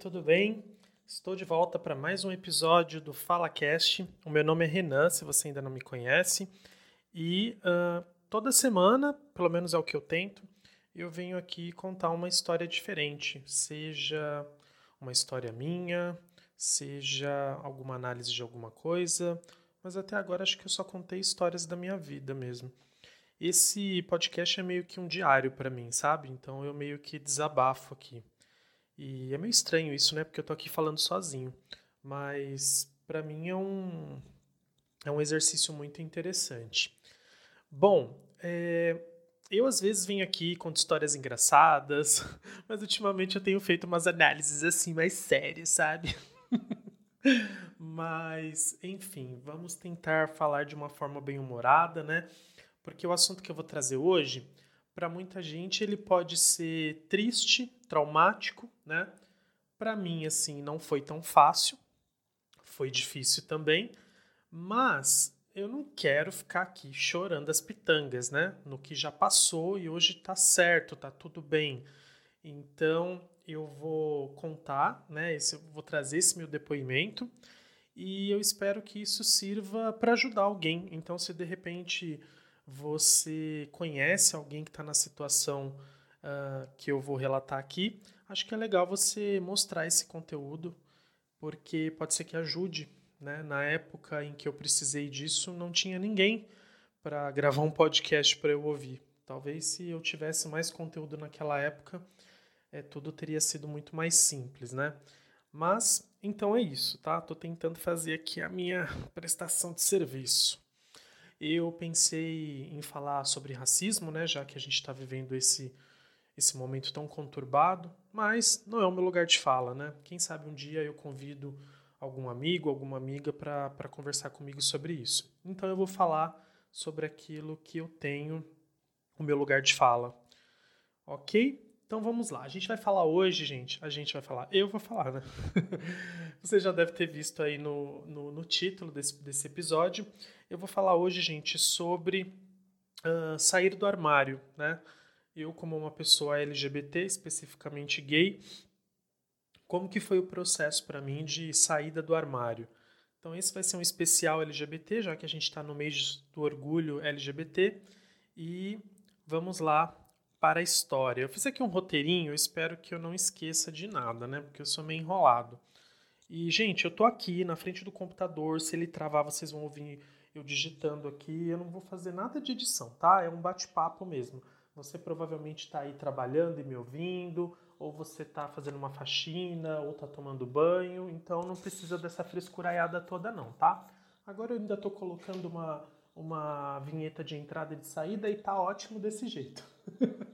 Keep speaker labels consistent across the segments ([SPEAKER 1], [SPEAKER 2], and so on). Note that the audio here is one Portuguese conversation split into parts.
[SPEAKER 1] Tudo bem? Estou de volta para mais um episódio do FalaCast. O meu nome é Renan, se você ainda não me conhece. E uh, toda semana, pelo menos é o que eu tento, eu venho aqui contar uma história diferente. Seja uma história minha, seja alguma análise de alguma coisa. Mas até agora acho que eu só contei histórias da minha vida mesmo. Esse podcast é meio que um diário para mim, sabe? Então eu meio que desabafo aqui. E é meio estranho isso, né? Porque eu tô aqui falando sozinho. Mas para mim é um, é um exercício muito interessante. Bom, é, eu às vezes venho aqui com histórias engraçadas, mas ultimamente eu tenho feito umas análises assim mais sérias, sabe? mas, enfim, vamos tentar falar de uma forma bem humorada, né? Porque o assunto que eu vou trazer hoje para muita gente ele pode ser triste, traumático, né? Para mim assim não foi tão fácil, foi difícil também, mas eu não quero ficar aqui chorando as pitangas, né? No que já passou e hoje tá certo, tá tudo bem. Então eu vou contar, né? Esse, vou trazer esse meu depoimento e eu espero que isso sirva para ajudar alguém. Então, se de repente você conhece alguém que está na situação uh, que eu vou relatar aqui, acho que é legal você mostrar esse conteúdo, porque pode ser que ajude. Né? Na época em que eu precisei disso, não tinha ninguém para gravar um podcast para eu ouvir. Talvez se eu tivesse mais conteúdo naquela época, é, tudo teria sido muito mais simples, né? Mas então é isso, tá? Tô tentando fazer aqui a minha prestação de serviço eu pensei em falar sobre racismo, né, já que a gente está vivendo esse, esse momento tão conturbado, mas não é o meu lugar de fala. Né? Quem sabe um dia eu convido algum amigo, alguma amiga para conversar comigo sobre isso. Então eu vou falar sobre aquilo que eu tenho o meu lugar de fala. Ok? Então vamos lá. A gente vai falar hoje, gente. A gente vai falar. Eu vou falar, né? Você já deve ter visto aí no, no, no título desse, desse episódio. Eu vou falar hoje, gente, sobre uh, sair do armário, né? Eu, como uma pessoa LGBT, especificamente gay, como que foi o processo para mim de saída do armário? Então esse vai ser um especial LGBT, já que a gente está no mês do orgulho LGBT. E vamos lá para a história. Eu fiz aqui um roteirinho, espero que eu não esqueça de nada, né? Porque eu sou meio enrolado. E, gente, eu tô aqui na frente do computador. Se ele travar, vocês vão ouvir eu digitando aqui. Eu não vou fazer nada de edição, tá? É um bate-papo mesmo. Você provavelmente está aí trabalhando e me ouvindo, ou você está fazendo uma faxina, ou está tomando banho. Então não precisa dessa frescuraiada toda, não, tá? Agora eu ainda estou colocando uma, uma vinheta de entrada e de saída e tá ótimo desse jeito.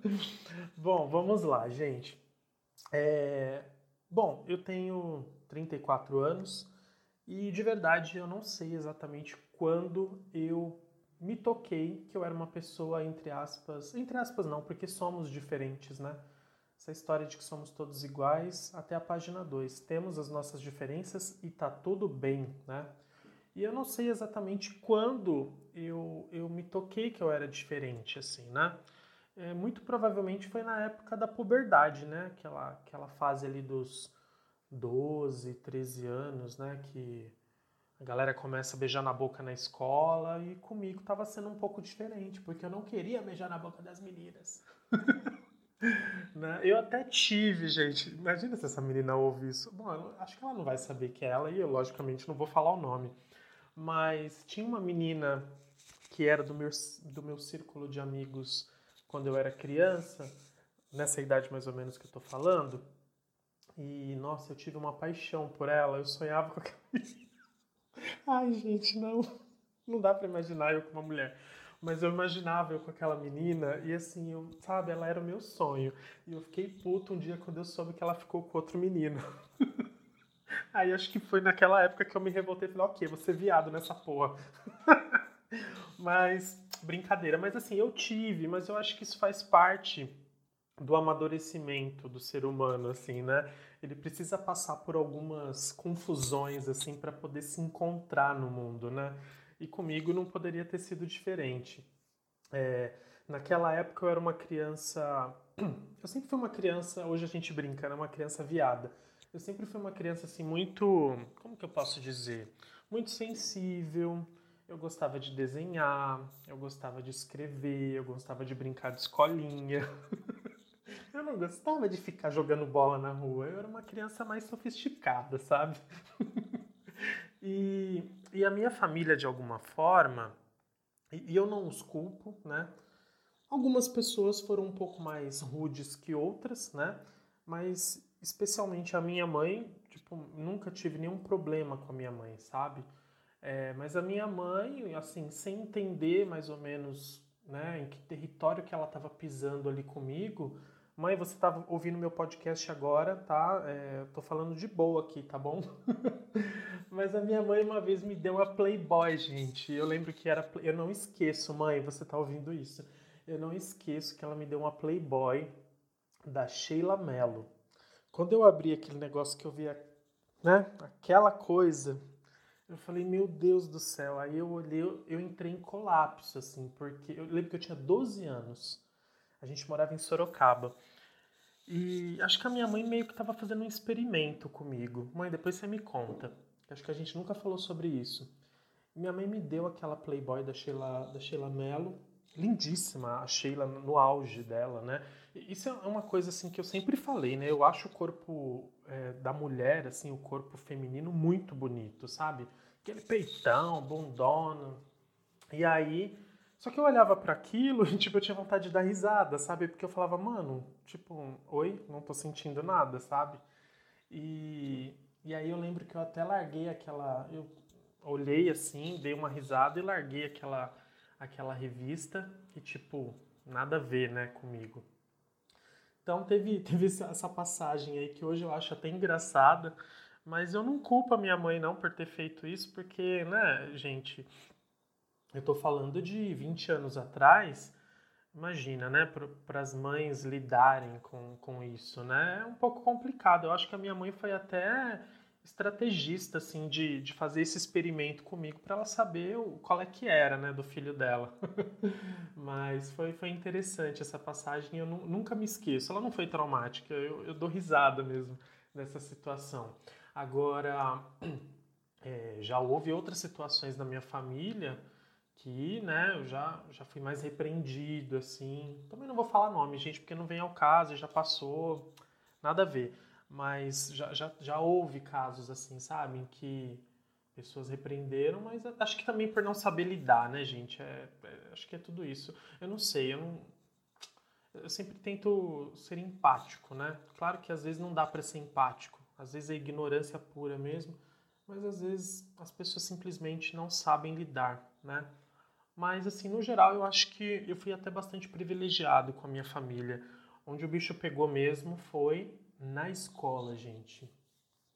[SPEAKER 1] bom, vamos lá, gente. É... Bom, eu tenho 34 anos e de verdade eu não sei exatamente quando eu me toquei que eu era uma pessoa, entre aspas, entre aspas não, porque somos diferentes, né? Essa história de que somos todos iguais, até a página 2. Temos as nossas diferenças e tá tudo bem, né? E eu não sei exatamente quando eu, eu me toquei que eu era diferente, assim, né? é, muito provavelmente foi na época da puberdade, né? Aquela, aquela fase ali dos 12, 13 anos, né? Que a galera começa a beijar na boca na escola e comigo tava sendo um pouco diferente, porque eu não queria beijar na boca das meninas. né? Eu até tive, gente. Imagina se essa menina ouve isso. Bom, acho que ela não vai saber que é ela e eu, logicamente, não vou falar o nome. Mas tinha uma menina que era do meu, do meu círculo de amigos quando eu era criança, nessa idade mais ou menos que eu tô falando. E, nossa, eu tive uma paixão por ela, eu sonhava com aquela Ai, gente, não. Não dá para imaginar eu com uma mulher. Mas eu imaginava eu com aquela menina e assim, eu, sabe, ela era o meu sonho. E eu fiquei puto um dia quando eu soube que ela ficou com outro menino. Aí acho que foi naquela época que eu me revoltei e falei, ok, você viado nessa porra. mas brincadeira. Mas assim, eu tive, mas eu acho que isso faz parte do amadurecimento do ser humano, assim, né? Ele precisa passar por algumas confusões, assim, para poder se encontrar no mundo, né? E comigo não poderia ter sido diferente. É, naquela época eu era uma criança eu sempre fui uma criança, hoje a gente brinca, né? Uma criança viada. Eu sempre fui uma criança assim muito, como que eu posso dizer? Muito sensível. Eu gostava de desenhar, eu gostava de escrever, eu gostava de brincar de escolinha. eu não gostava de ficar jogando bola na rua. Eu era uma criança mais sofisticada, sabe? e, e a minha família, de alguma forma, e, e eu não os culpo, né? Algumas pessoas foram um pouco mais rudes que outras, né? Mas especialmente a minha mãe, tipo, nunca tive nenhum problema com a minha mãe, sabe? É, mas a minha mãe, assim, sem entender mais ou menos, né, em que território que ela estava pisando ali comigo, mãe, você estava ouvindo meu podcast agora, tá? É, tô falando de boa aqui, tá bom? mas a minha mãe uma vez me deu uma Playboy, gente. Eu lembro que era, eu não esqueço, mãe, você tá ouvindo isso? eu não esqueço que ela me deu uma Playboy da Sheila Mello. Quando eu abri aquele negócio que eu via, né, aquela coisa, eu falei, meu Deus do céu. Aí eu olhei, eu entrei em colapso, assim, porque eu lembro que eu tinha 12 anos. A gente morava em Sorocaba. E acho que a minha mãe meio que estava fazendo um experimento comigo. Mãe, depois você me conta. Acho que a gente nunca falou sobre isso. Minha mãe me deu aquela Playboy da Sheila, da Sheila Mello lindíssima, a Sheila no auge dela, né? Isso é uma coisa assim que eu sempre falei, né? Eu acho o corpo é, da mulher, assim, o corpo feminino muito bonito, sabe? Aquele peitão, bundona. E aí, só que eu olhava para aquilo e tipo eu tinha vontade de dar risada, sabe? Porque eu falava, mano, tipo, oi, não tô sentindo nada, sabe? E e aí eu lembro que eu até larguei aquela, eu olhei assim, dei uma risada e larguei aquela aquela revista que, tipo, nada a ver, né, comigo. Então teve, teve essa passagem aí que hoje eu acho até engraçada, mas eu não culpo a minha mãe não por ter feito isso, porque, né, gente, eu tô falando de 20 anos atrás, imagina, né, para as mães lidarem com, com isso, né, é um pouco complicado. Eu acho que a minha mãe foi até estrategista, assim, de, de fazer esse experimento comigo para ela saber o, qual é que era, né, do filho dela. Mas foi, foi interessante essa passagem, eu nunca me esqueço. Ela não foi traumática, eu, eu dou risada mesmo dessa situação. Agora, é, já houve outras situações na minha família que, né, eu já, já fui mais repreendido, assim. Também não vou falar nome, gente, porque não vem ao caso, já passou, nada a ver mas já, já, já houve casos assim, sabe, em que pessoas repreenderam, mas acho que também por não saber lidar, né, gente? É, é, acho que é tudo isso. Eu não sei, eu não. Eu sempre tento ser empático, né? Claro que às vezes não dá para ser empático, às vezes é ignorância pura mesmo, mas às vezes as pessoas simplesmente não sabem lidar, né? Mas assim, no geral, eu acho que eu fui até bastante privilegiado com a minha família. Onde o bicho pegou mesmo foi na escola, gente.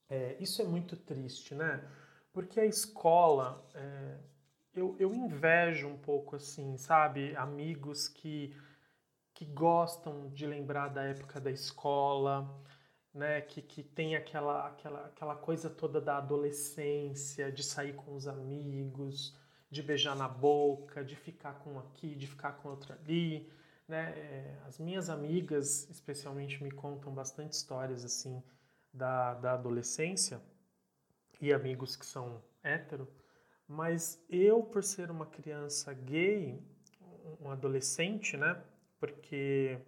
[SPEAKER 1] É, isso é muito triste, né? Porque a escola, é, eu, eu invejo um pouco assim, sabe? Amigos que, que gostam de lembrar da época da escola, né? Que, que tem aquela, aquela, aquela coisa toda da adolescência, de sair com os amigos, de beijar na boca, de ficar com aqui, de ficar com outro ali né, é, as minhas amigas, especialmente, me contam bastante histórias assim da, da adolescência e amigos que são hétero, mas eu, por ser uma criança gay, um adolescente, né, porque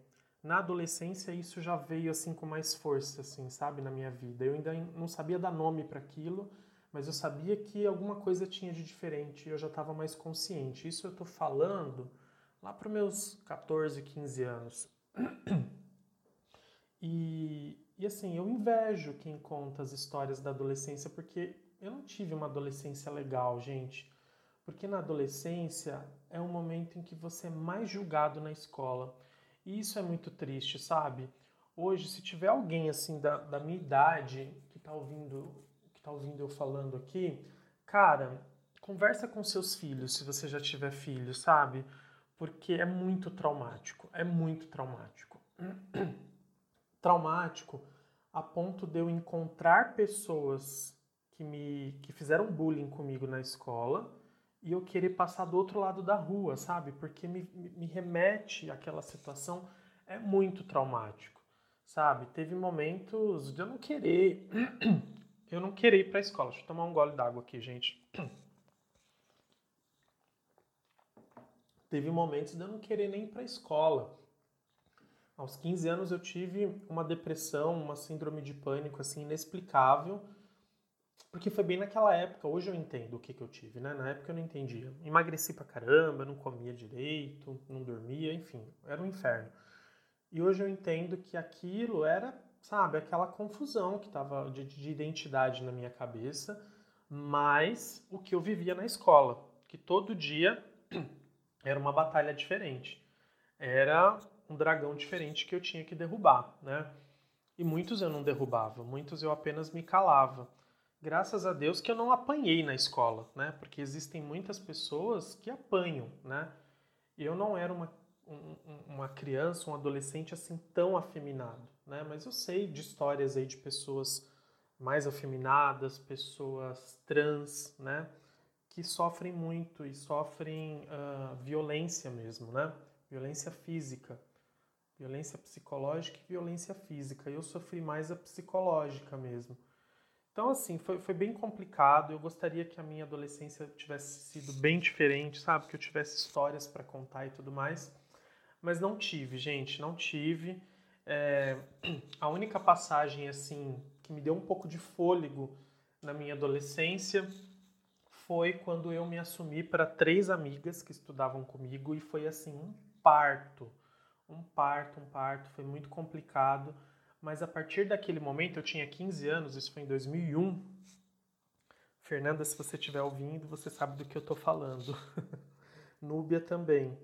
[SPEAKER 1] na adolescência isso já veio assim com mais força, assim, sabe, na minha vida. Eu ainda não sabia dar nome para aquilo, mas eu sabia que alguma coisa tinha de diferente e eu já estava mais consciente. Isso eu estou falando lá para meus 14, 15 anos. E, e assim, eu invejo quem conta as histórias da adolescência, porque eu não tive uma adolescência legal, gente. Porque na adolescência é um momento em que você é mais julgado na escola. E isso é muito triste, sabe? Hoje, se tiver alguém assim da, da minha idade que tá ouvindo que tá ouvindo eu falando aqui, cara, conversa com seus filhos, se você já tiver filho, sabe? porque é muito traumático, é muito traumático. traumático a ponto de eu encontrar pessoas que me que fizeram bullying comigo na escola e eu querer passar do outro lado da rua, sabe? Porque me, me remete àquela situação. é muito traumático, sabe? Teve momentos de eu não querer, eu não querer ir para a escola. Deixa eu tomar um gole d'água aqui, gente. Teve momentos de eu não querer nem ir para a escola. Aos 15 anos eu tive uma depressão, uma síndrome de pânico assim inexplicável, porque foi bem naquela época. Hoje eu entendo o que, que eu tive, né? Na época eu não entendia. Emagreci pra caramba, não comia direito, não dormia, enfim, era um inferno. E hoje eu entendo que aquilo era, sabe, aquela confusão que tava de, de identidade na minha cabeça, mas o que eu vivia na escola, que todo dia era uma batalha diferente. Era um dragão diferente que eu tinha que derrubar, né? E muitos eu não derrubava, muitos eu apenas me calava. Graças a Deus que eu não apanhei na escola, né? Porque existem muitas pessoas que apanham, né? Eu não era uma, um, uma criança, um adolescente assim tão afeminado, né? Mas eu sei de histórias aí de pessoas mais afeminadas, pessoas trans, né? Que sofrem muito e sofrem uh, violência mesmo, né? Violência física violência psicológica e violência física. Eu sofri mais a psicológica mesmo. Então, assim, foi, foi bem complicado. Eu gostaria que a minha adolescência tivesse sido bem diferente, sabe? Que eu tivesse histórias para contar e tudo mais. Mas não tive, gente, não tive. É, a única passagem, assim, que me deu um pouco de fôlego na minha adolescência foi quando eu me assumi para três amigas que estudavam comigo e foi, assim, um parto um parto, um parto, foi muito complicado, mas a partir daquele momento, eu tinha 15 anos, isso foi em 2001. Fernanda, se você estiver ouvindo, você sabe do que eu estou falando. Núbia também.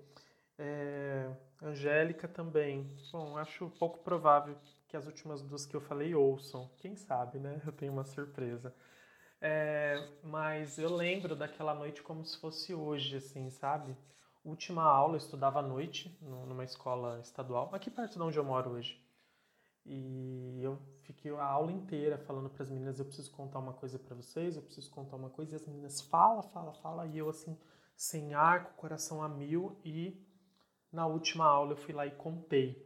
[SPEAKER 1] É, Angélica também. Bom, acho pouco provável que as últimas duas que eu falei ouçam. Quem sabe, né? Eu tenho uma surpresa. É, mas eu lembro daquela noite como se fosse hoje, assim, sabe? última aula, eu estudava à noite numa escola estadual, aqui perto de onde eu moro hoje. E eu fiquei a aula inteira falando para as meninas: eu preciso contar uma coisa para vocês, eu preciso contar uma coisa. E as meninas fala, fala, fala. E eu, assim, sem ar, com o coração a mil. E na última aula eu fui lá e contei.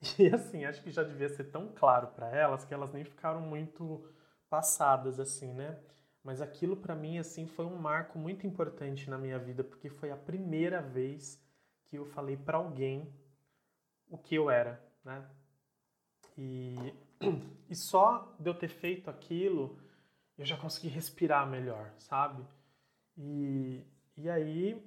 [SPEAKER 1] E assim, acho que já devia ser tão claro para elas que elas nem ficaram muito passadas, assim, né? Mas aquilo para mim assim foi um marco muito importante na minha vida, porque foi a primeira vez que eu falei para alguém o que eu era, né? E, e só de eu ter feito aquilo, eu já consegui respirar melhor, sabe? E, e aí,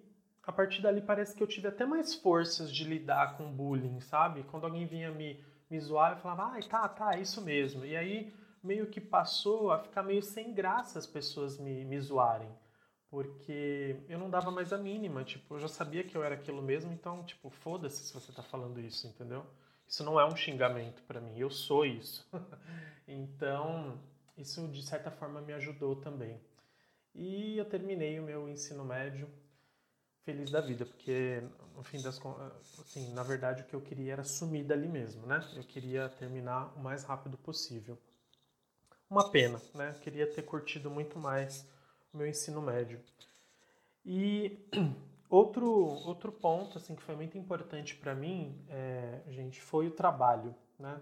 [SPEAKER 1] a partir dali, parece que eu tive até mais forças de lidar com bullying, sabe? Quando alguém vinha me, me zoar, eu falava, ah, tá, tá, é isso mesmo. E aí, meio que passou a ficar meio sem graça as pessoas me, me zoarem. Porque eu não dava mais a mínima, tipo, eu já sabia que eu era aquilo mesmo, então, tipo, foda-se se você tá falando isso, entendeu? Isso não é um xingamento para mim, eu sou isso. então, isso de certa forma me ajudou também. E eu terminei o meu ensino médio feliz da vida, porque no fim das assim, na verdade o que eu queria era sumir dali mesmo, né? Eu queria terminar o mais rápido possível. Uma pena, né? Queria ter curtido muito mais o meu ensino médio. E outro, outro ponto assim que foi muito importante para mim, é, gente, foi o trabalho, né?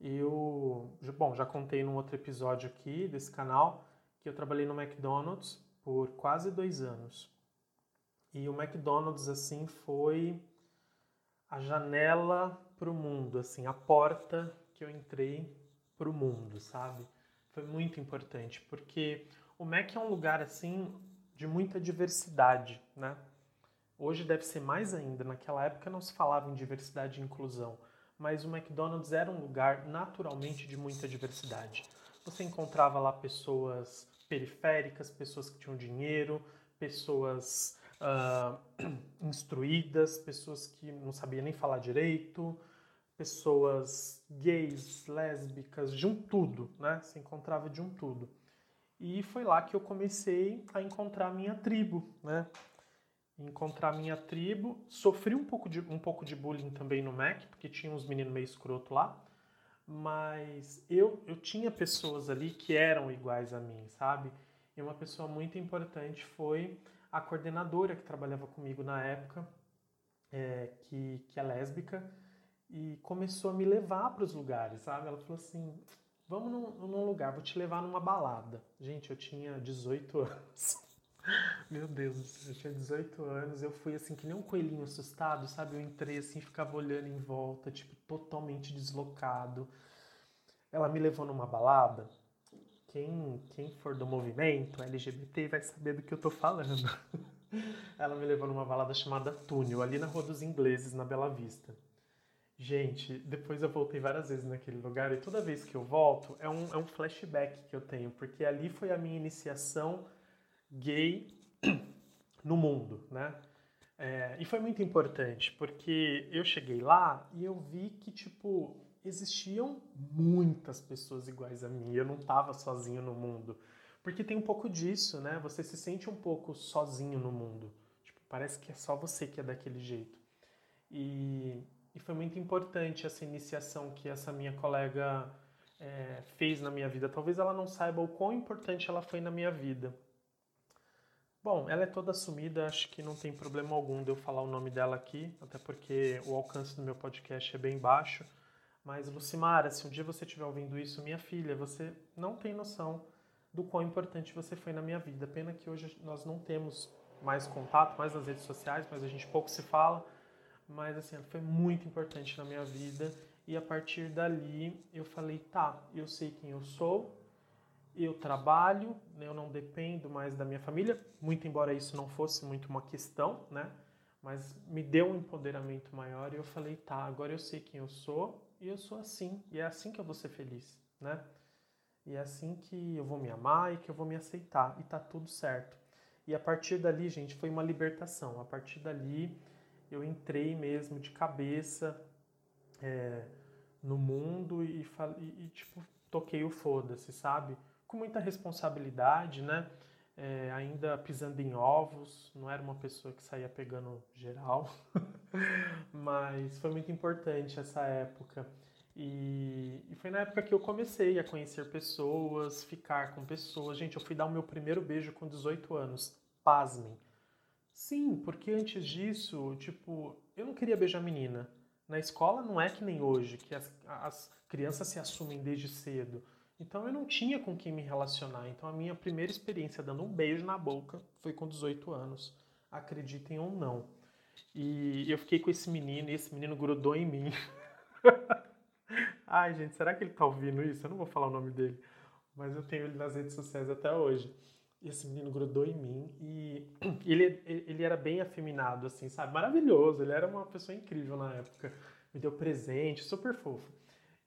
[SPEAKER 1] Eu, bom, já contei num outro episódio aqui desse canal que eu trabalhei no McDonald's por quase dois anos. E o McDonald's, assim, foi a janela para o mundo, assim, a porta que eu entrei para o mundo, sabe? Foi muito importante, porque o Mac é um lugar assim de muita diversidade, né? Hoje deve ser mais ainda, naquela época não se falava em diversidade e inclusão, mas o McDonald's era um lugar naturalmente de muita diversidade. Você encontrava lá pessoas periféricas, pessoas que tinham dinheiro, pessoas uh, instruídas, pessoas que não sabiam nem falar direito, pessoas gays, lésbicas, de um tudo, né? Se encontrava de um tudo. E foi lá que eu comecei a encontrar minha tribo, né? Encontrar minha tribo. Sofri um pouco de, um pouco de bullying também no MEC, porque tinha uns meninos meio escroto lá. Mas eu, eu tinha pessoas ali que eram iguais a mim, sabe? E uma pessoa muito importante foi a coordenadora que trabalhava comigo na época, é, que, que é lésbica, e começou a me levar para os lugares, sabe? Ela falou assim: vamos num, num, lugar, vou te levar numa balada. Gente, eu tinha 18 anos. Meu Deus, eu tinha 18 anos, eu fui assim que nem um coelhinho assustado, sabe? Eu entrei assim, ficava olhando em volta, tipo, totalmente deslocado. Ela me levou numa balada. Quem, quem for do movimento LGBT vai saber do que eu tô falando. Ela me levou numa balada chamada Túnel, ali na Rua dos Ingleses, na Bela Vista. Gente, depois eu voltei várias vezes naquele lugar e toda vez que eu volto é um, é um flashback que eu tenho, porque ali foi a minha iniciação gay no mundo, né? É, e foi muito importante, porque eu cheguei lá e eu vi que, tipo, existiam muitas pessoas iguais a mim. Eu não estava sozinho no mundo. Porque tem um pouco disso, né? Você se sente um pouco sozinho no mundo. Tipo, parece que é só você que é daquele jeito. E, e foi muito importante essa iniciação que essa minha colega é, fez na minha vida. Talvez ela não saiba o quão importante ela foi na minha vida. Bom, ela é toda assumida, acho que não tem problema algum de eu falar o nome dela aqui, até porque o alcance do meu podcast é bem baixo. Mas, Lucimara, se um dia você estiver ouvindo isso, minha filha, você não tem noção do quão importante você foi na minha vida. Pena que hoje nós não temos mais contato, mais nas redes sociais, mas a gente pouco se fala. Mas, assim, ela foi muito importante na minha vida. E a partir dali eu falei: tá, eu sei quem eu sou, eu trabalho, né, eu não dependo mais da minha família, muito embora isso não fosse muito uma questão, né? Mas me deu um empoderamento maior e eu falei, tá, agora eu sei quem eu sou e eu sou assim, e é assim que eu vou ser feliz, né? E é assim que eu vou me amar e que eu vou me aceitar, e tá tudo certo. E a partir dali, gente, foi uma libertação. A partir dali, eu entrei mesmo de cabeça é, no mundo e, e, e, tipo, toquei o foda-se, sabe? com muita responsabilidade, né? É, ainda pisando em ovos, não era uma pessoa que saía pegando geral, mas foi muito importante essa época. E, e, foi na época que eu comecei a conhecer pessoas, ficar com pessoas. Gente, eu fui dar o meu primeiro beijo com 18 anos. Pasmem. Sim, porque antes disso, tipo, eu não queria beijar menina. Na escola não é que nem hoje, que as, as crianças se assumem desde cedo. Então eu não tinha com quem me relacionar. Então a minha primeira experiência dando um beijo na boca foi com 18 anos. Acreditem ou não. E eu fiquei com esse menino e esse menino grudou em mim. Ai, gente, será que ele tá ouvindo isso? Eu não vou falar o nome dele, mas eu tenho ele nas redes sociais até hoje. Esse menino grudou em mim e ele, ele era bem afeminado, assim, sabe? Maravilhoso, ele era uma pessoa incrível na época. Me deu presente, super fofo.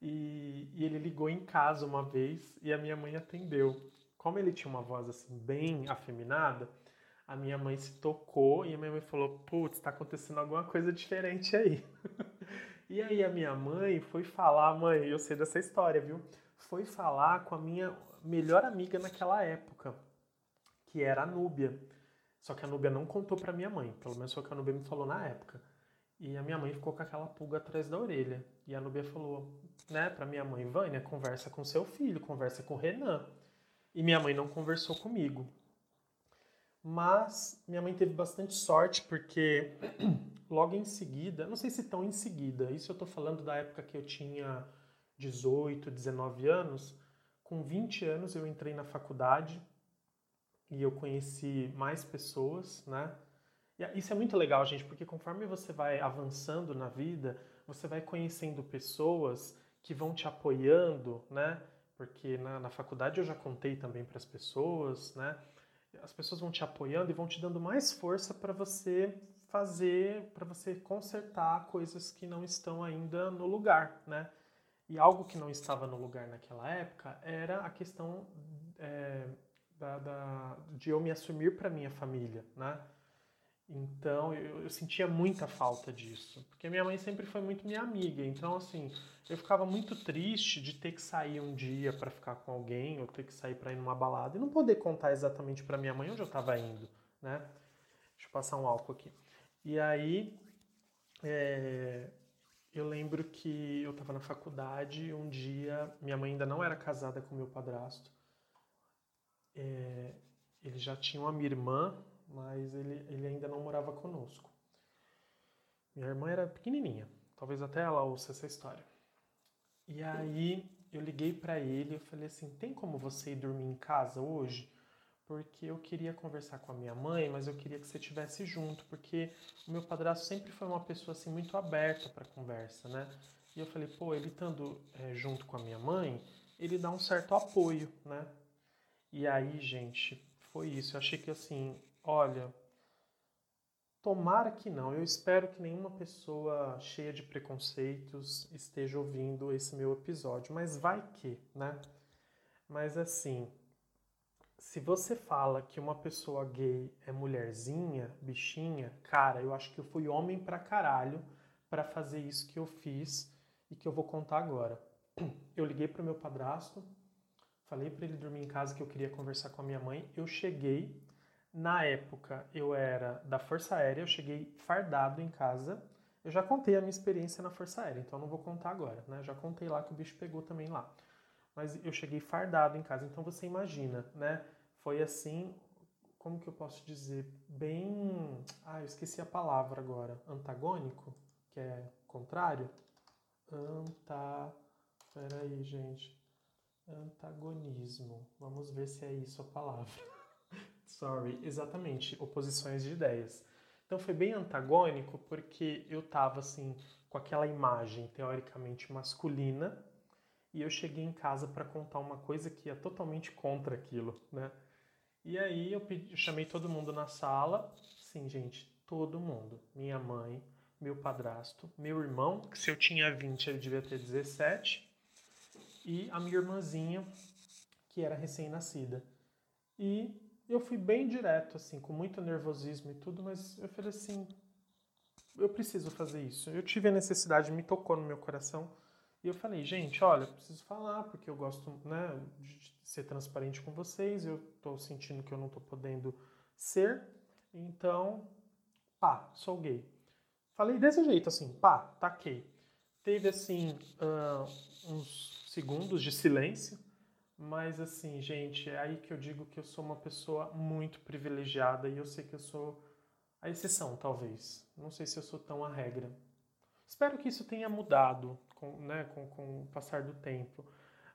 [SPEAKER 1] E, e, ele ligou em casa uma vez e a minha mãe atendeu. Como ele tinha uma voz assim bem afeminada, a minha mãe se tocou e a minha mãe falou: Putz, tá acontecendo alguma coisa diferente aí. e aí a minha mãe foi falar, mãe, eu sei dessa história, viu? Foi falar com a minha melhor amiga naquela época, que era a Núbia. Só que a Núbia não contou para minha mãe, pelo menos foi o que a Núbia me falou na época. E a minha mãe ficou com aquela pulga atrás da orelha. E a Nubia falou, né, pra minha mãe, Vânia, conversa com seu filho, conversa com o Renan. E minha mãe não conversou comigo. Mas minha mãe teve bastante sorte porque logo em seguida, não sei se tão em seguida, isso eu tô falando da época que eu tinha 18, 19 anos. Com 20 anos eu entrei na faculdade e eu conheci mais pessoas, né? Isso é muito legal, gente, porque conforme você vai avançando na vida, você vai conhecendo pessoas que vão te apoiando, né? Porque na, na faculdade eu já contei também para as pessoas, né? As pessoas vão te apoiando e vão te dando mais força para você fazer, para você consertar coisas que não estão ainda no lugar, né? E algo que não estava no lugar naquela época era a questão é, da, da, de eu me assumir para minha família, né? Então eu, eu, sentia muita falta disso, porque minha mãe sempre foi muito minha amiga. Então assim, eu ficava muito triste de ter que sair um dia para ficar com alguém ou ter que sair para ir numa balada e não poder contar exatamente para minha mãe onde eu estava indo, né? Deixa eu passar um álcool aqui. E aí é, eu lembro que eu estava na faculdade um dia minha mãe ainda não era casada com meu padrasto. É, ele já tinha uma minha irmã mas ele, ele ainda não morava conosco. Minha irmã era pequenininha, talvez até ela ouça essa história. E aí eu liguei para ele, eu falei assim: "Tem como você ir dormir em casa hoje?" Porque eu queria conversar com a minha mãe, mas eu queria que você estivesse junto, porque o meu padrasto sempre foi uma pessoa assim muito aberta para conversa, né? E eu falei: "Pô, ele estando é, junto com a minha mãe, ele dá um certo apoio, né?" E aí, gente, foi isso. Eu achei que assim, olha, Tomara que não. Eu espero que nenhuma pessoa cheia de preconceitos esteja ouvindo esse meu episódio, mas vai que, né? Mas assim, se você fala que uma pessoa gay é mulherzinha, bichinha, cara, eu acho que eu fui homem pra caralho para fazer isso que eu fiz e que eu vou contar agora. Eu liguei pro meu padrasto, falei para ele dormir em casa que eu queria conversar com a minha mãe. Eu cheguei, na época, eu era da Força Aérea, eu cheguei fardado em casa. Eu já contei a minha experiência na Força Aérea, então não vou contar agora, né? Já contei lá que o bicho pegou também lá. Mas eu cheguei fardado em casa, então você imagina, né? Foi assim, como que eu posso dizer? Bem. Ah, eu esqueci a palavra agora. Antagônico, que é contrário. Anta. Peraí, gente. Antagonismo. Vamos ver se é isso a palavra. Sorry, exatamente, oposições de ideias. Então foi bem antagônico porque eu tava assim com aquela imagem teoricamente masculina e eu cheguei em casa para contar uma coisa que é totalmente contra aquilo, né? E aí eu, pedi, eu chamei todo mundo na sala, sim, gente, todo mundo, minha mãe, meu padrasto, meu irmão, que se eu tinha 20 ele devia ter 17, e a minha irmãzinha, que era recém-nascida. E eu fui bem direto, assim, com muito nervosismo e tudo, mas eu falei assim: eu preciso fazer isso. Eu tive a necessidade, me tocou no meu coração. E eu falei, gente, olha, preciso falar, porque eu gosto né, de ser transparente com vocês, eu tô sentindo que eu não tô podendo ser, então, pá, sou gay. Falei desse jeito, assim, pá, taquei. Teve, assim, uh, uns segundos de silêncio, mas assim, gente, é aí que eu digo que eu sou uma pessoa muito privilegiada e eu sei que eu sou a exceção, talvez. Não sei se eu sou tão a regra. Espero que isso tenha mudado com, né, com, com o passar do tempo.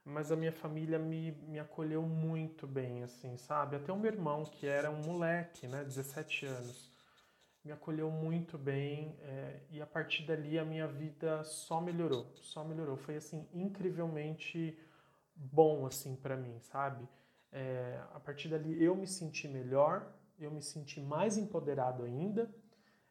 [SPEAKER 1] Mas a minha família me, me acolheu muito bem, assim, sabe? Até o meu irmão, que era um moleque, né, 17 anos, me acolheu muito bem é, e a partir dali a minha vida só melhorou, só melhorou. Foi, assim, incrivelmente bom assim para mim, sabe? É, a partir dali eu me senti melhor, eu me senti mais empoderado ainda.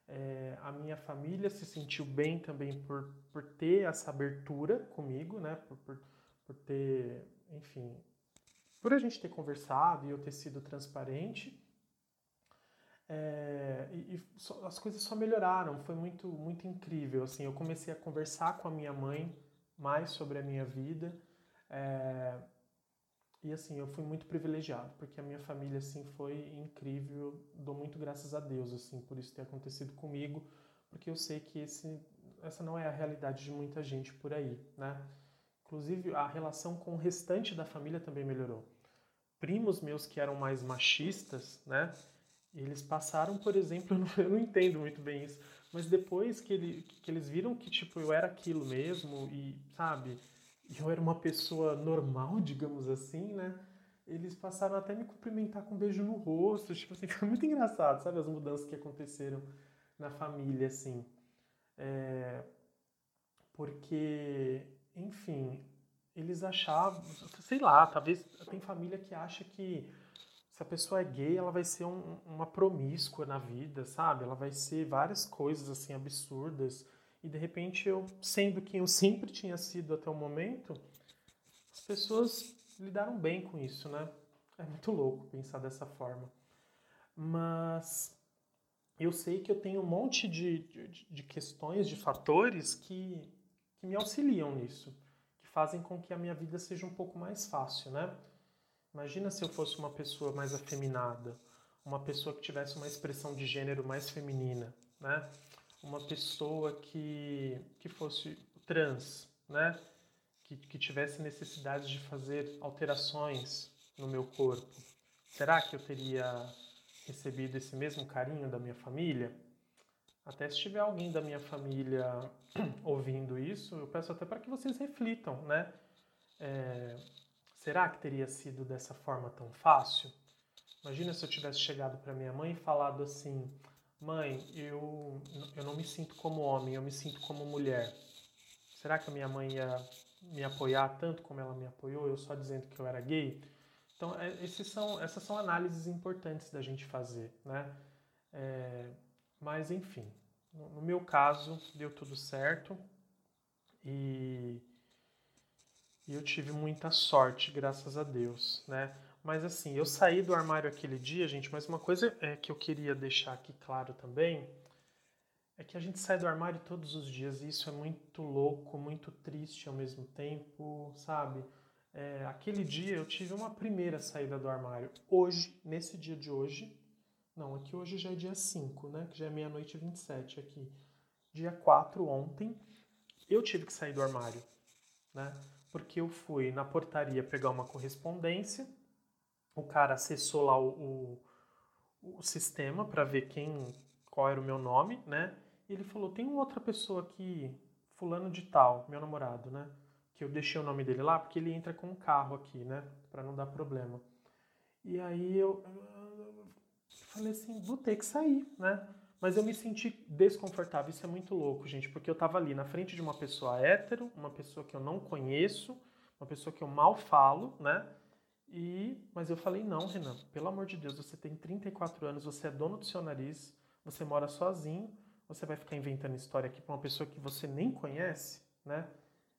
[SPEAKER 1] É, a minha família se sentiu bem também por, por ter essa abertura comigo, né? Por, por, por ter, enfim, por a gente ter conversado e eu ter sido transparente. É, e, e só, as coisas só melhoraram, foi muito, muito incrível. Assim, eu comecei a conversar com a minha mãe mais sobre a minha vida. É, e assim, eu fui muito privilegiado, porque a minha família assim foi incrível, dou muito graças a Deus assim por isso ter acontecido comigo, porque eu sei que esse essa não é a realidade de muita gente por aí, né? Inclusive a relação com o restante da família também melhorou. Primos meus que eram mais machistas, né? Eles passaram, por exemplo, eu não, eu não entendo muito bem isso, mas depois que, ele, que eles viram que tipo eu era aquilo mesmo e sabe, eu era uma pessoa normal, digamos assim, né? Eles passaram até me cumprimentar com um beijo no rosto, tipo assim, foi muito engraçado, sabe? As mudanças que aconteceram na família, assim. É... Porque, enfim, eles achavam, sei lá, talvez tem família que acha que se a pessoa é gay, ela vai ser um, uma promíscua na vida, sabe? Ela vai ser várias coisas assim absurdas. E de repente eu, sendo quem eu sempre tinha sido até o momento, as pessoas lidaram bem com isso, né? É muito louco pensar dessa forma. Mas eu sei que eu tenho um monte de, de, de questões, de fatores que, que me auxiliam nisso, que fazem com que a minha vida seja um pouco mais fácil, né? Imagina se eu fosse uma pessoa mais afeminada, uma pessoa que tivesse uma expressão de gênero mais feminina, né? Uma pessoa que, que fosse trans, né? Que, que tivesse necessidade de fazer alterações no meu corpo, será que eu teria recebido esse mesmo carinho da minha família? até se tiver alguém da minha família ouvindo isso, eu peço até para que vocês reflitam, né? É, será que teria sido dessa forma tão fácil? Imagina se eu tivesse chegado para minha mãe e falado assim: Mãe, eu, eu não me sinto como homem, eu me sinto como mulher. Será que a minha mãe ia me apoiar tanto como ela me apoiou, eu só dizendo que eu era gay? Então, é, esses são, essas são análises importantes da gente fazer, né? É, mas, enfim, no, no meu caso, deu tudo certo e, e eu tive muita sorte, graças a Deus, né? Mas assim, eu saí do armário aquele dia, gente, mas uma coisa é que eu queria deixar aqui claro também é que a gente sai do armário todos os dias e isso é muito louco, muito triste ao mesmo tempo, sabe? É, aquele dia eu tive uma primeira saída do armário. Hoje, nesse dia de hoje, não, aqui hoje já é dia 5, né? Que já é meia-noite e 27 aqui. Dia 4, ontem, eu tive que sair do armário, né? Porque eu fui na portaria pegar uma correspondência o cara acessou lá o, o, o sistema para ver quem, qual era o meu nome, né? E ele falou: tem outra pessoa aqui, fulano de tal, meu namorado, né? Que eu deixei o nome dele lá porque ele entra com um carro aqui, né? Para não dar problema. E aí eu, eu falei assim: vou ter que sair, né? Mas eu me senti desconfortável. Isso é muito louco, gente, porque eu tava ali na frente de uma pessoa hétero, uma pessoa que eu não conheço, uma pessoa que eu mal falo, né? E, mas eu falei, não, Renan, pelo amor de Deus, você tem 34 anos, você é dono do seu nariz, você mora sozinho, você vai ficar inventando história aqui para uma pessoa que você nem conhece, né?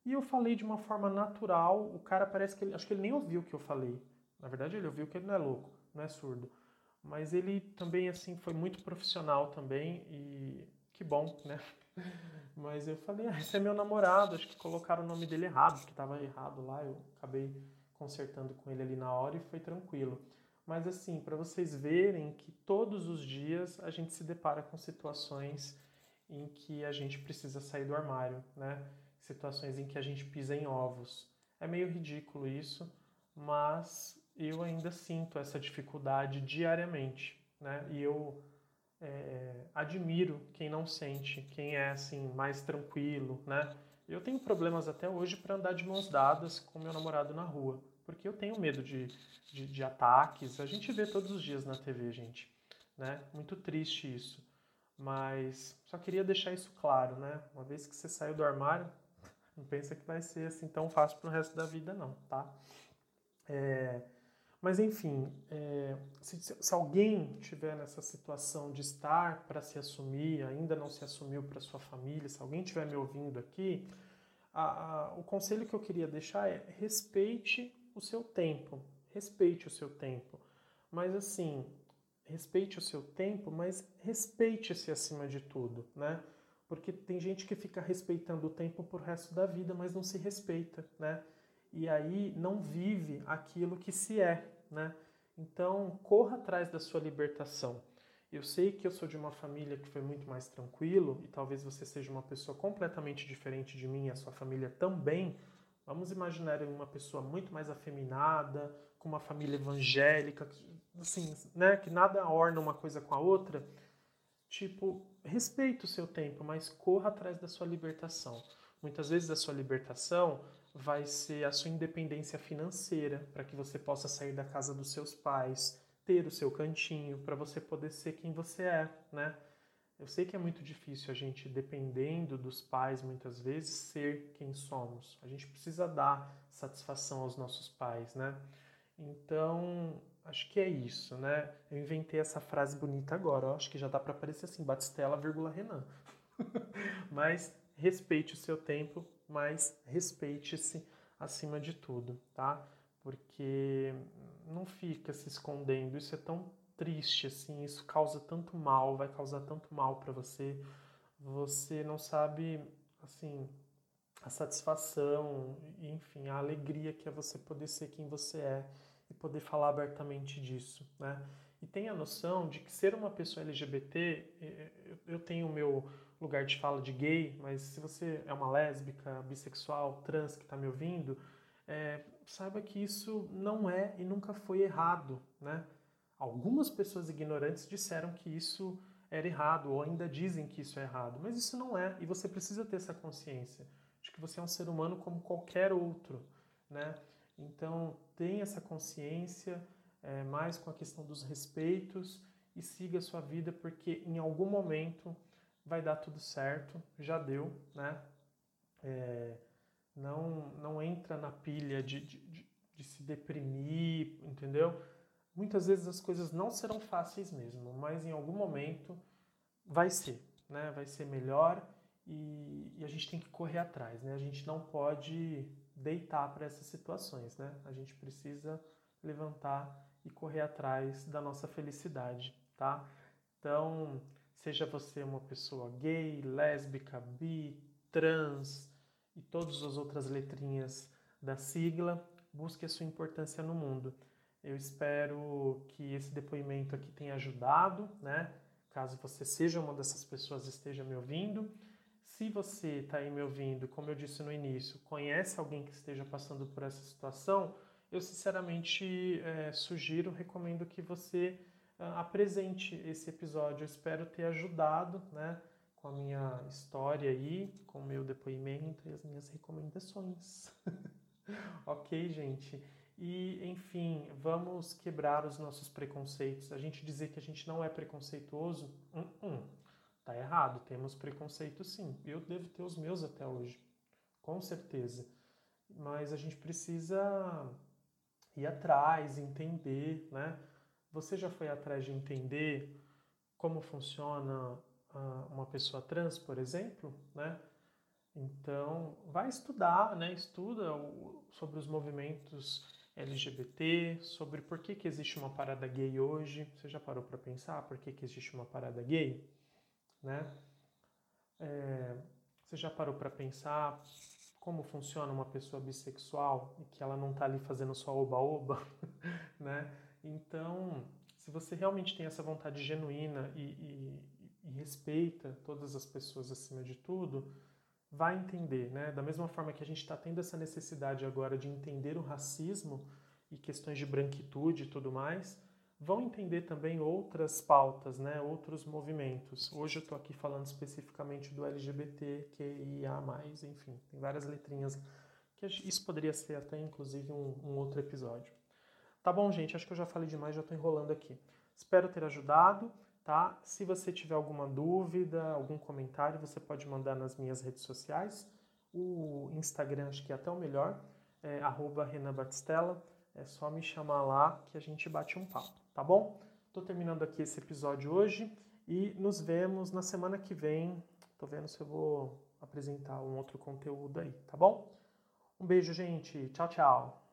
[SPEAKER 1] E eu falei de uma forma natural, o cara parece que ele, acho que ele nem ouviu o que eu falei. Na verdade, ele ouviu que ele não é louco, não é surdo. Mas ele também, assim, foi muito profissional também e que bom, né? Mas eu falei, ah, esse é meu namorado, acho que colocaram o nome dele errado, que estava errado lá, eu acabei consertando com ele ali na hora e foi tranquilo. Mas assim, para vocês verem que todos os dias a gente se depara com situações em que a gente precisa sair do armário, né? Situações em que a gente pisa em ovos. É meio ridículo isso, mas eu ainda sinto essa dificuldade diariamente, né? E eu é, admiro quem não sente, quem é assim mais tranquilo, né? Eu tenho problemas até hoje para andar de mãos dadas com meu namorado na rua, porque eu tenho medo de, de, de, ataques. A gente vê todos os dias na TV, gente. Né? Muito triste isso. Mas só queria deixar isso claro, né? Uma vez que você saiu do armário, não pensa que vai ser assim tão fácil para o resto da vida, não, tá? É, mas enfim, é, se, se, alguém tiver nessa situação de estar para se assumir, ainda não se assumiu para sua família, se alguém estiver me ouvindo aqui, a, a, o conselho que eu queria deixar é respeite o seu tempo, respeite o seu tempo. Mas assim, respeite o seu tempo, mas respeite-se acima de tudo, né? Porque tem gente que fica respeitando o tempo por resto da vida, mas não se respeita, né? E aí não vive aquilo que se é, né? Então, corra atrás da sua libertação. Eu sei que eu sou de uma família que foi muito mais tranquilo e talvez você seja uma pessoa completamente diferente de mim e a sua família também. Vamos imaginar uma pessoa muito mais afeminada, com uma família evangélica, assim, né, que nada orna uma coisa com a outra. Tipo, respeite o seu tempo, mas corra atrás da sua libertação. Muitas vezes a sua libertação vai ser a sua independência financeira, para que você possa sair da casa dos seus pais, ter o seu cantinho, para você poder ser quem você é, né? Eu sei que é muito difícil a gente, dependendo dos pais, muitas vezes, ser quem somos. A gente precisa dar satisfação aos nossos pais, né? Então, acho que é isso, né? Eu inventei essa frase bonita agora, ó, acho que já dá para aparecer assim, Batistela, vírgula Renan. Mas respeite o seu tempo, mas respeite-se acima de tudo, tá? Porque não fica se escondendo, isso é tão triste assim, isso causa tanto mal, vai causar tanto mal para você. Você não sabe assim a satisfação, enfim, a alegria que é você poder ser quem você é e poder falar abertamente disso, né? E tenha a noção de que ser uma pessoa LGBT, eu tenho o meu lugar de fala de gay, mas se você é uma lésbica, bissexual, trans que está me ouvindo, é, saiba que isso não é e nunca foi errado, né? Algumas pessoas ignorantes disseram que isso era errado, ou ainda dizem que isso é errado, mas isso não é, e você precisa ter essa consciência de que você é um ser humano como qualquer outro, né? Então, tenha essa consciência, é, mais com a questão dos respeitos e siga a sua vida, porque em algum momento vai dar tudo certo, já deu, né? É, não, não entra na pilha de, de, de, de se deprimir, entendeu? Muitas vezes as coisas não serão fáceis mesmo, mas em algum momento vai ser, né? Vai ser melhor e, e a gente tem que correr atrás, né? A gente não pode deitar para essas situações, né? A gente precisa levantar e correr atrás da nossa felicidade, tá? Então, seja você uma pessoa gay, lésbica, bi, trans e todas as outras letrinhas da sigla, busque a sua importância no mundo. Eu espero que esse depoimento aqui tenha ajudado, né? Caso você seja uma dessas pessoas esteja me ouvindo. Se você está aí me ouvindo, como eu disse no início, conhece alguém que esteja passando por essa situação, eu sinceramente é, sugiro, recomendo que você apresente esse episódio. Eu espero ter ajudado, né? Com a minha história aí, com o meu depoimento e as minhas recomendações. ok, gente? E, enfim, vamos quebrar os nossos preconceitos. A gente dizer que a gente não é preconceituoso, hum, hum, tá errado. Temos preconceito sim. Eu devo ter os meus até hoje, com certeza. Mas a gente precisa ir atrás, entender, né? Você já foi atrás de entender como funciona uh, uma pessoa trans, por exemplo, né? Então, vai estudar, né? Estuda sobre os movimentos LGBT, sobre por que, que existe uma parada gay hoje. Você já parou para pensar por que, que existe uma parada gay? Né? É, você já parou para pensar como funciona uma pessoa bissexual e que ela não está ali fazendo só oba-oba? né? Então, se você realmente tem essa vontade genuína e, e, e respeita todas as pessoas acima de tudo, vai entender, né? Da mesma forma que a gente está tendo essa necessidade agora de entender o racismo e questões de branquitude e tudo mais, vão entender também outras pautas, né? Outros movimentos. Hoje eu estou aqui falando especificamente do LGBT, QIA+, enfim, tem várias letrinhas que isso poderia ser até inclusive um, um outro episódio. Tá bom, gente? Acho que eu já falei demais, já estou enrolando aqui. Espero ter ajudado tá? Se você tiver alguma dúvida, algum comentário, você pode mandar nas minhas redes sociais. O Instagram, acho que é até o melhor, é @renabatistella. É só me chamar lá que a gente bate um papo, tá bom? Tô terminando aqui esse episódio hoje e nos vemos na semana que vem. Tô vendo se eu vou apresentar um outro conteúdo aí, tá bom? Um beijo, gente. Tchau, tchau.